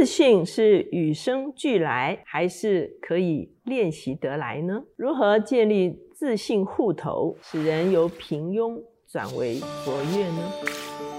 自信是与生俱来，还是可以练习得来呢？如何建立自信户头，使人由平庸转为卓越呢？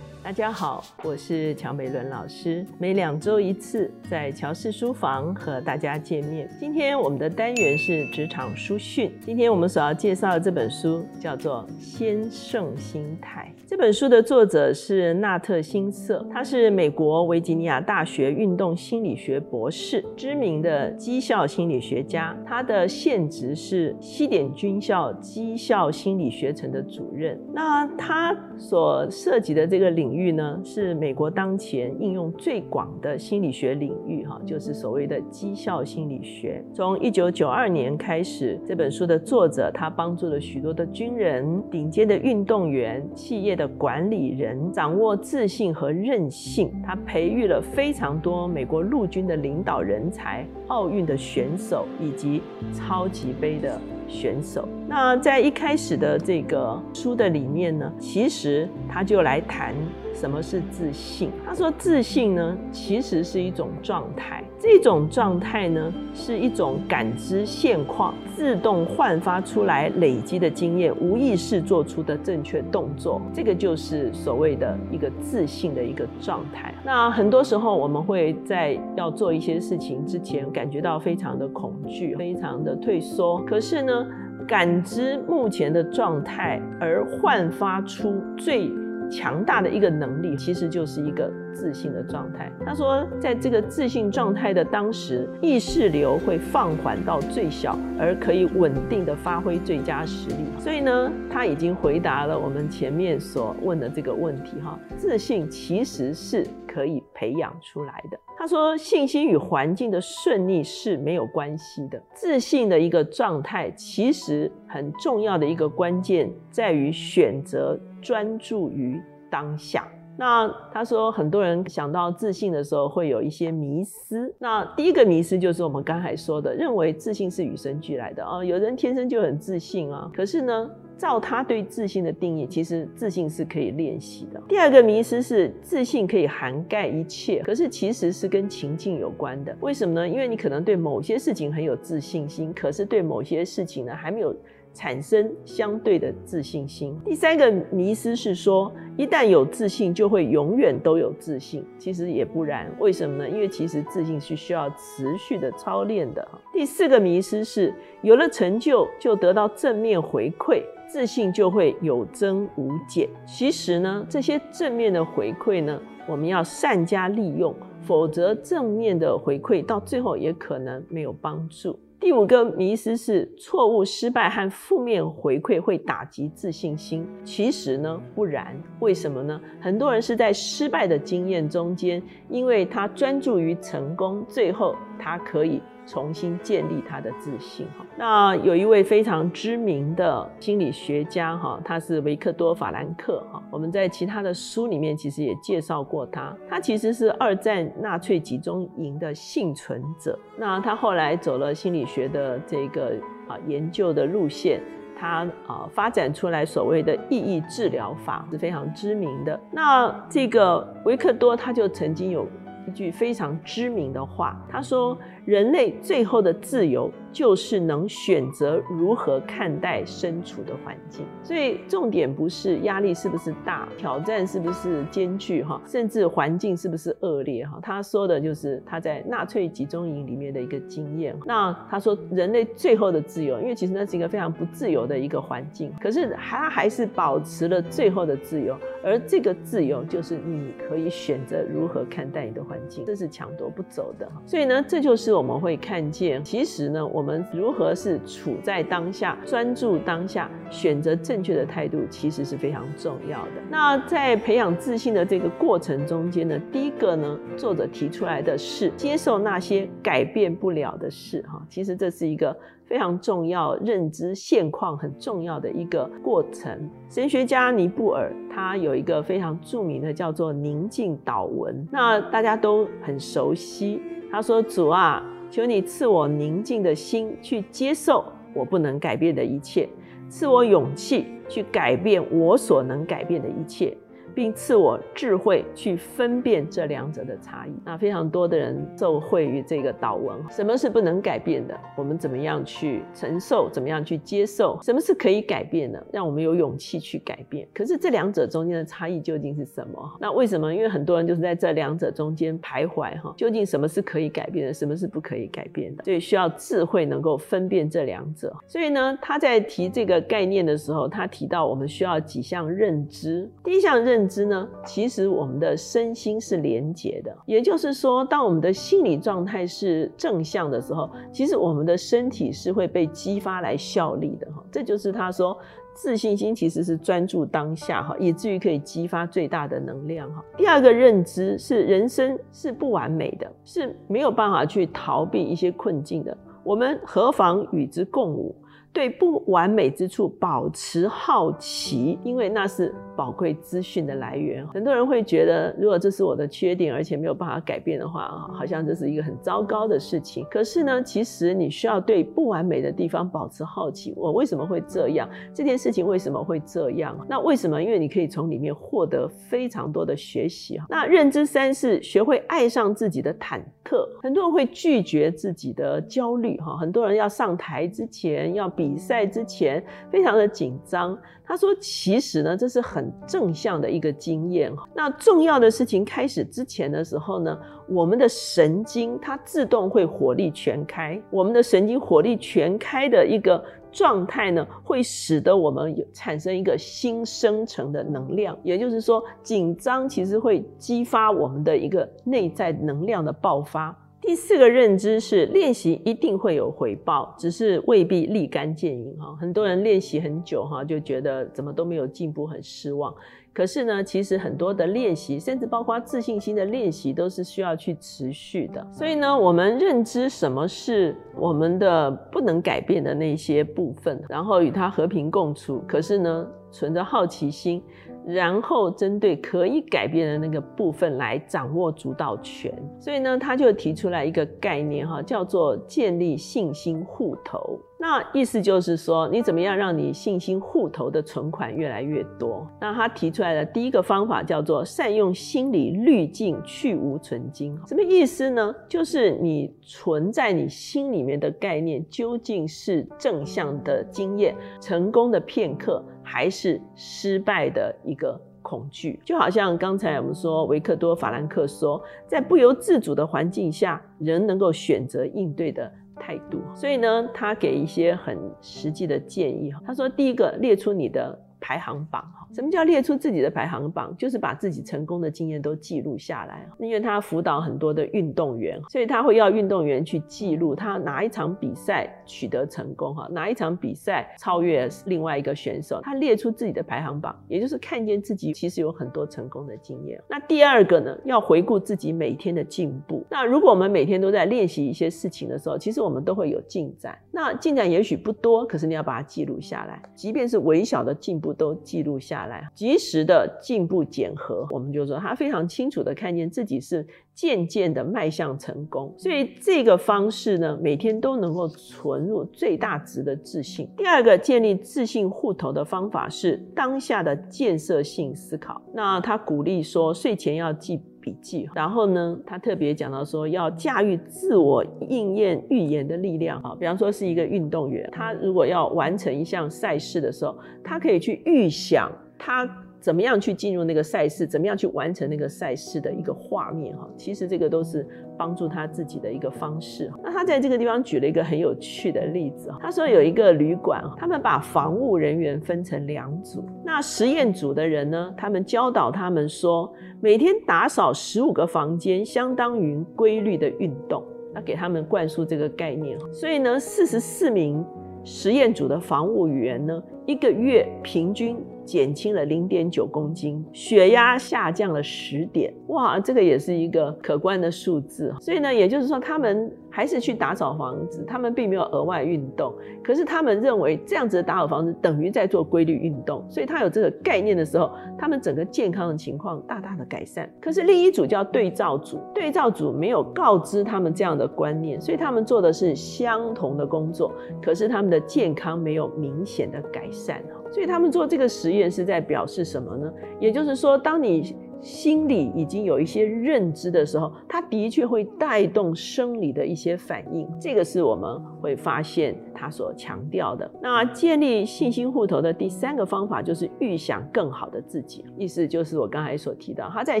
大家好，我是乔美伦老师，每两周一次在乔氏书房和大家见面。今天我们的单元是职场书讯，今天我们所要介绍的这本书叫做《先胜心态》。这本书的作者是纳特辛瑟，他是美国维吉尼亚大学运动心理学博士，知名的绩效心理学家。他的现职是西点军校绩效心理学程的主任。那他所涉及的这个领域呢，是美国当前应用最广的心理学领域，哈，就是所谓的绩效心理学。从一九九二年开始，这本书的作者他帮助了许多的军人、顶尖的运动员、企业。的管理人掌握自信和韧性，他培育了非常多美国陆军的领导人才、奥运的选手以及超级杯的选手。那在一开始的这个书的里面呢，其实他就来谈。什么是自信？他说，自信呢，其实是一种状态。这种状态呢，是一种感知现况、自动焕发出来、累积的经验、无意识做出的正确动作。这个就是所谓的一个自信的一个状态。那很多时候，我们会在要做一些事情之前，感觉到非常的恐惧，非常的退缩。可是呢，感知目前的状态，而焕发出最。强大的一个能力，其实就是一个自信的状态。他说，在这个自信状态的当时，意识流会放缓到最小，而可以稳定的发挥最佳实力。所以呢，他已经回答了我们前面所问的这个问题哈。自信其实是可以培养出来的。他说，信心与环境的顺利是没有关系的。自信的一个状态，其实很重要的一个关键在于选择。专注于当下。那他说，很多人想到自信的时候，会有一些迷思。那第一个迷思就是我们刚才说的，认为自信是与生俱来的啊，有人天生就很自信啊。可是呢，照他对自信的定义，其实自信是可以练习的。第二个迷思是，自信可以涵盖一切，可是其实是跟情境有关的。为什么呢？因为你可能对某些事情很有自信心，可是对某些事情呢，还没有。产生相对的自信心。第三个迷思是说，一旦有自信，就会永远都有自信。其实也不然，为什么呢？因为其实自信是需要持续的操练的。第四个迷思是，有了成就就得到正面回馈，自信就会有增无减。其实呢，这些正面的回馈呢，我们要善加利用，否则正面的回馈到最后也可能没有帮助。第五个迷思是错误、失败和负面回馈会打击自信心。其实呢，不然。为什么呢？很多人是在失败的经验中间，因为他专注于成功，最后他可以。重新建立他的自信哈。那有一位非常知名的心理学家哈，他是维克多·法兰克哈。我们在其他的书里面其实也介绍过他。他其实是二战纳粹集中营的幸存者。那他后来走了心理学的这个啊研究的路线，他啊发展出来所谓的意义治疗法是非常知名的。那这个维克多他就曾经有一句非常知名的话，他说。人类最后的自由，就是能选择如何看待身处的环境。所以重点不是压力是不是大，挑战是不是艰巨哈，甚至环境是不是恶劣哈。他说的就是他在纳粹集中营里面的一个经验。那他说人类最后的自由，因为其实那是一个非常不自由的一个环境，可是他还是保持了最后的自由。而这个自由就是你可以选择如何看待你的环境，这是抢夺不走的。所以呢，这就是。我们会看见，其实呢，我我们如何是处在当下，专注当下，选择正确的态度，其实是非常重要的。那在培养自信的这个过程中间呢，第一个呢，作者提出来的是接受那些改变不了的事，哈，其实这是一个非常重要认知现况很重要的一个过程。神学家尼布尔他有一个非常著名的叫做宁静祷文，那大家都很熟悉。他说：“主啊，求你赐我宁静的心，去接受我不能改变的一切；赐我勇气，去改变我所能改变的一切。并赐我智慧去分辨这两者的差异。那非常多的人受惠于这个祷文。什么是不能改变的？我们怎么样去承受？怎么样去接受？什么是可以改变的？让我们有勇气去改变。可是这两者中间的差异究竟是什么？那为什么？因为很多人就是在这两者中间徘徊哈。究竟什么是可以改变的？什么是不可以改变的？所以需要智慧能够分辨这两者。所以呢，他在提这个概念的时候，他提到我们需要几项认知。第一项认。知呢？其实我们的身心是连结的，也就是说，当我们的心理状态是正向的时候，其实我们的身体是会被激发来效力的哈。这就是他说，自信心其实是专注当下哈，以至于可以激发最大的能量哈。第二个认知是，人生是不完美的，是没有办法去逃避一些困境的，我们何妨与之共舞？对不完美之处保持好奇，因为那是宝贵资讯的来源。很多人会觉得，如果这是我的缺点，而且没有办法改变的话，好像这是一个很糟糕的事情。可是呢，其实你需要对不完美的地方保持好奇。我为什么会这样？这件事情为什么会这样？那为什么？因为你可以从里面获得非常多的学习。那认知三是学会爱上自己的忐忑。很多人会拒绝自己的焦虑。哈，很多人要上台之前要比。比赛之前非常的紧张，他说：“其实呢，这是很正向的一个经验。那重要的事情开始之前的时候呢，我们的神经它自动会火力全开。我们的神经火力全开的一个状态呢，会使得我们有产生一个新生成的能量。也就是说，紧张其实会激发我们的一个内在能量的爆发。”第四个认知是练习一定会有回报，只是未必立竿见影哈。很多人练习很久哈，就觉得怎么都没有进步，很失望。可是呢，其实很多的练习，甚至包括自信心的练习，都是需要去持续的。所以呢，我们认知什么是我们的不能改变的那些部分，然后与它和平共处。可是呢，存着好奇心。然后针对可以改变的那个部分来掌握主导权，所以呢，他就提出来一个概念哈，叫做建立信心户头。那意思就是说，你怎么样让你信心户头的存款越来越多？那他提出来的第一个方法叫做善用心理滤镜去无存金。什么意思呢？就是你存在你心里面的概念究竟是正向的经验、成功的片刻。还是失败的一个恐惧，就好像刚才我们说，维克多·法兰克说，在不由自主的环境下，人能够选择应对的态度。所以呢，他给一些很实际的建议。他说，第一个，列出你的排行榜哈。什么叫列出自己的排行榜？就是把自己成功的经验都记录下来。因为他辅导很多的运动员，所以他会要运动员去记录他哪一场比赛取得成功，哈，哪一场比赛超越另外一个选手。他列出自己的排行榜，也就是看见自己其实有很多成功的经验。那第二个呢，要回顾自己每天的进步。那如果我们每天都在练习一些事情的时候，其实我们都会有进展。那进展也许不多，可是你要把它记录下来，即便是微小的进步都记录下。来，及时的进步检核，我们就说他非常清楚的看见自己是渐渐的迈向成功，所以这个方式呢，每天都能够存入最大值的自信。第二个建立自信户头的方法是当下的建设性思考。那他鼓励说，睡前要记笔记，然后呢，他特别讲到说，要驾驭自我应验预言的力量啊。比方说是一个运动员，他如果要完成一项赛事的时候，他可以去预想。他怎么样去进入那个赛事？怎么样去完成那个赛事的一个画面？哈，其实这个都是帮助他自己的一个方式。那他在这个地方举了一个很有趣的例子他说有一个旅馆，他们把防务人员分成两组。那实验组的人呢，他们教导他们说，每天打扫十五个房间，相当于规律的运动。那给他们灌输这个概念。所以呢，四十四名实验组的防务员呢，一个月平均。减轻了零点九公斤，血压下降了十点，哇，这个也是一个可观的数字。所以呢，也就是说，他们还是去打扫房子，他们并没有额外运动，可是他们认为这样子的打扫房子等于在做规律运动，所以他有这个概念的时候，他们整个健康的情况大大的改善。可是另一组叫对照组，对照组没有告知他们这样的观念，所以他们做的是相同的工作，可是他们的健康没有明显的改善。善所以他们做这个实验是在表示什么呢？也就是说，当你心理已经有一些认知的时候，它的确会带动生理的一些反应。这个是我们会发现他所强调的。那建立信心户头的第三个方法就是预想更好的自己，意思就是我刚才所提到，他在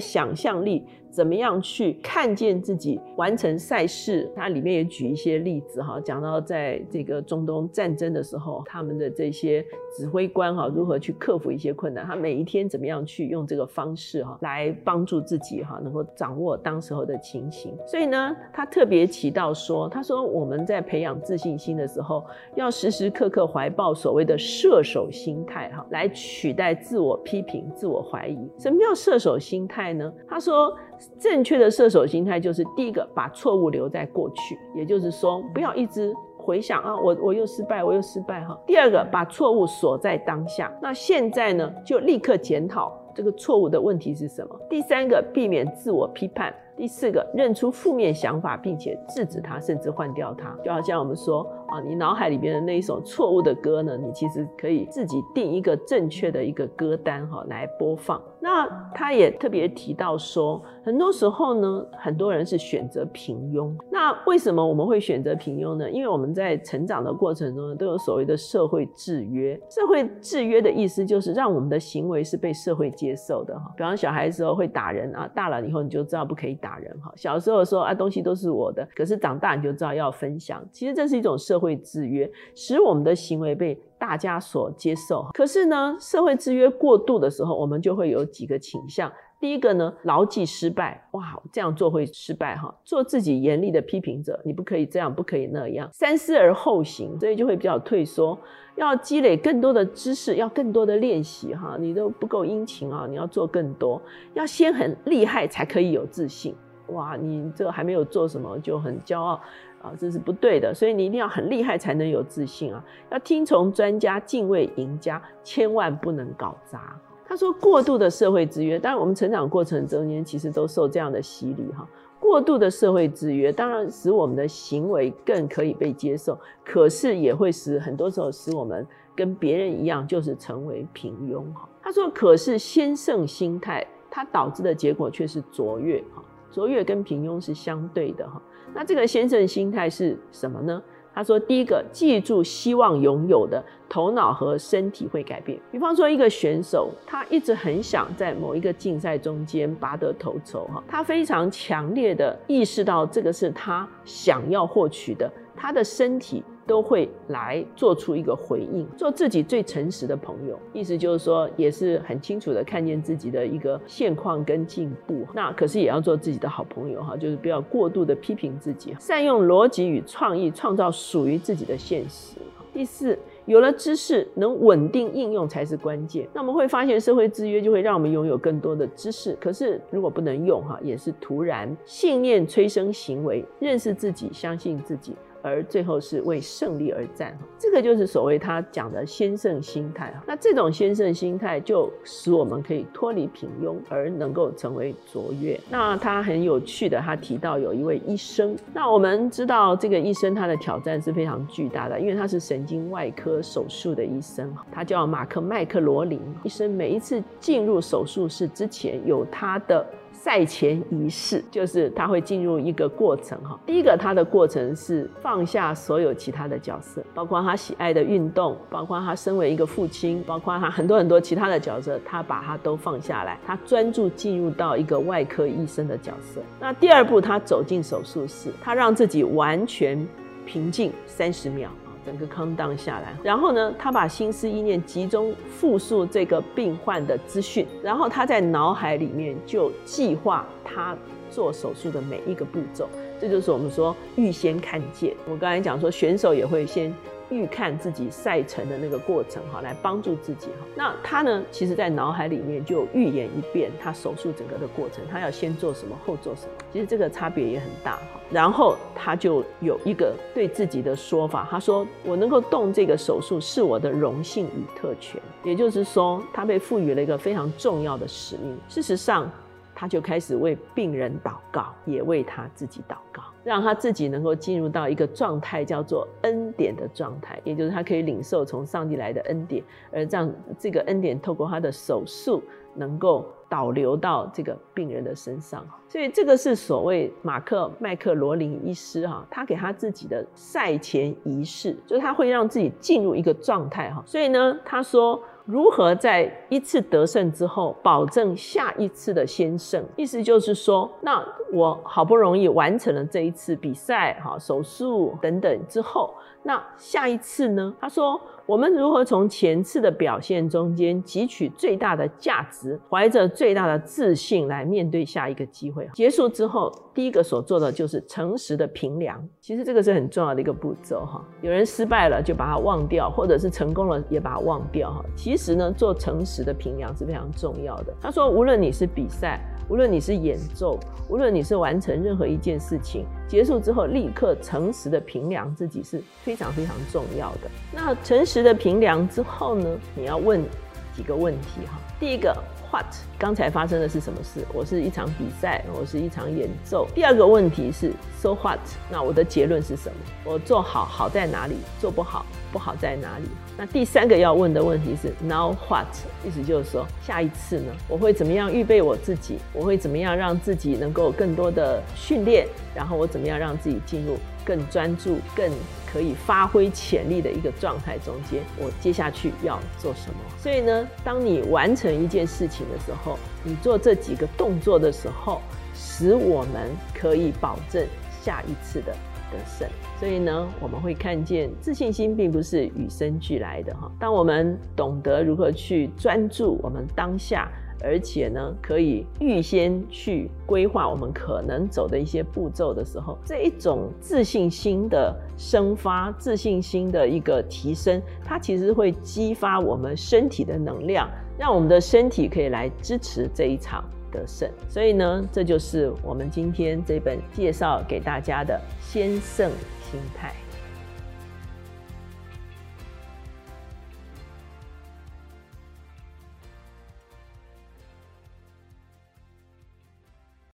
想象力怎么样去看见自己完成赛事。它里面也举一些例子哈，讲到在这个中东战争的时候，他们的这些指挥官哈如何去克服一些困难，他每一天怎么样去用这个方式哈来来帮助自己哈能够掌握当时候的情形。所以呢，他特别提到说，他说我们在培养自信心的时候，要时时刻刻怀抱所谓的射手心态哈，来取代自我批评、自我怀疑。什么叫射手心态呢？他说，正确的射手心态就是第一个，把错误留在过去，也就是说，不要一直。回想啊，我我又失败，我又失败哈。第二个，把错误锁在当下。那现在呢，就立刻检讨这个错误的问题是什么。第三个，避免自我批判。第四个，认出负面想法，并且制止它，甚至换掉它。就好像我们说啊，你脑海里边的那一首错误的歌呢，你其实可以自己定一个正确的一个歌单哈来播放。那他也特别提到说，很多时候呢，很多人是选择平庸。那为什么我们会选择平庸呢？因为我们在成长的过程中呢，都有所谓的社会制约。社会制约的意思就是让我们的行为是被社会接受的哈。比方小孩子时候会打人啊，大了以后你就知道不可以打。大人哈，小时候说啊，东西都是我的，可是长大你就知道要分享。其实这是一种社会制约，使我们的行为被大家所接受。可是呢，社会制约过度的时候，我们就会有几个倾向。第一个呢，牢记失败，哇，这样做会失败哈。做自己严厉的批评者，你不可以这样，不可以那样。三思而后行，所以就会比较退缩。要积累更多的知识，要更多的练习哈。你都不够殷勤啊，你要做更多。要先很厉害才可以有自信。哇，你这还没有做什么就很骄傲啊，这是不对的。所以你一定要很厉害才能有自信啊。要听从专家，敬畏赢家，千万不能搞砸。他说，过度的社会制约，当然我们成长过程中间其实都受这样的洗礼哈。过度的社会制约，当然使我们的行为更可以被接受，可是也会使很多时候使我们跟别人一样，就是成为平庸哈。他说，可是先胜心态，它导致的结果却是卓越哈。卓越跟平庸是相对的哈。那这个先胜心态是什么呢？他说，第一个，记住希望拥有的头脑和身体会改变。比方说，一个选手，他一直很想在某一个竞赛中间拔得头筹，哈，他非常强烈的意识到这个是他想要获取的，他的身体。都会来做出一个回应，做自己最诚实的朋友，意思就是说，也是很清楚的看见自己的一个现况跟进步。那可是也要做自己的好朋友哈，就是不要过度的批评自己，善用逻辑与创意，创造属于自己的现实。第四，有了知识，能稳定应用才是关键。那我们会发现，社会制约就会让我们拥有更多的知识，可是如果不能用哈，也是徒然。信念催生行为，认识自己，相信自己。而最后是为胜利而战，这个就是所谓他讲的先胜心态。那这种先胜心态就使我们可以脱离平庸，而能够成为卓越。那他很有趣的，他提到有一位医生。那我们知道这个医生他的挑战是非常巨大的，因为他是神经外科手术的医生，他叫马克麦克罗林医生。每一次进入手术室之前，有他的。赛前仪式就是他会进入一个过程哈。第一个，他的过程是放下所有其他的角色，包括他喜爱的运动，包括他身为一个父亲，包括他很多很多其他的角色，他把他都放下来，他专注进入到一个外科医生的角色。那第二步，他走进手术室，他让自己完全平静三十秒。整个康当下来，然后呢，他把心思意念集中复述这个病患的资讯，然后他在脑海里面就计划他做手术的每一个步骤，这就是我们说预先看见。我刚才讲说，选手也会先。预看自己赛程的那个过程哈，来帮助自己哈。那他呢，其实在脑海里面就预演一遍他手术整个的过程，他要先做什么，后做什么。其实这个差别也很大哈。然后他就有一个对自己的说法，他说：“我能够动这个手术是我的荣幸与特权。”也就是说，他被赋予了一个非常重要的使命。事实上，他就开始为病人祷告，也为他自己祷告。让他自己能够进入到一个状态，叫做恩典的状态，也就是他可以领受从上帝来的恩典，而让这个恩典透过他的手术能够导流到这个病人的身上。所以这个是所谓马克麦克罗林医师哈，他给他自己的赛前仪式，就是他会让自己进入一个状态哈。所以呢，他说。如何在一次得胜之后，保证下一次的先胜？意思就是说，那我好不容易完成了这一次比赛，哈，手术等等之后，那下一次呢？他说。我们如何从前次的表现中间汲取最大的价值，怀着最大的自信来面对下一个机会？结束之后，第一个所做的就是诚实的评量。其实这个是很重要的一个步骤哈。有人失败了就把它忘掉，或者是成功了也把它忘掉哈。其实呢，做诚实的评量是非常重要的。他说，无论你是比赛。无论你是演奏，无论你是完成任何一件事情，结束之后立刻诚实的评量自己是非常非常重要的。那诚实实的评量之后呢？你要问几个问题哈。第一个。What？刚才发生的是什么事？我是一场比赛，我是一场演奏。第二个问题是 So what？那我的结论是什么？我做好好在哪里？做不好不好在哪里？那第三个要问的问题是 Now what？意思就是说，下一次呢，我会怎么样预备我自己？我会怎么样让自己能够更多的训练？然后我怎么样让自己进入更专注、更可以发挥潜力的一个状态中间？我接下去要做什么？所以呢，当你完成一件事情的时候，你做这几个动作的时候，使我们可以保证下一次的得胜。所以呢，我们会看见自信心并不是与生俱来的哈。当我们懂得如何去专注我们当下。而且呢，可以预先去规划我们可能走的一些步骤的时候，这一种自信心的生发、自信心的一个提升，它其实会激发我们身体的能量，让我们的身体可以来支持这一场得胜。所以呢，这就是我们今天这本介绍给大家的先胜心态。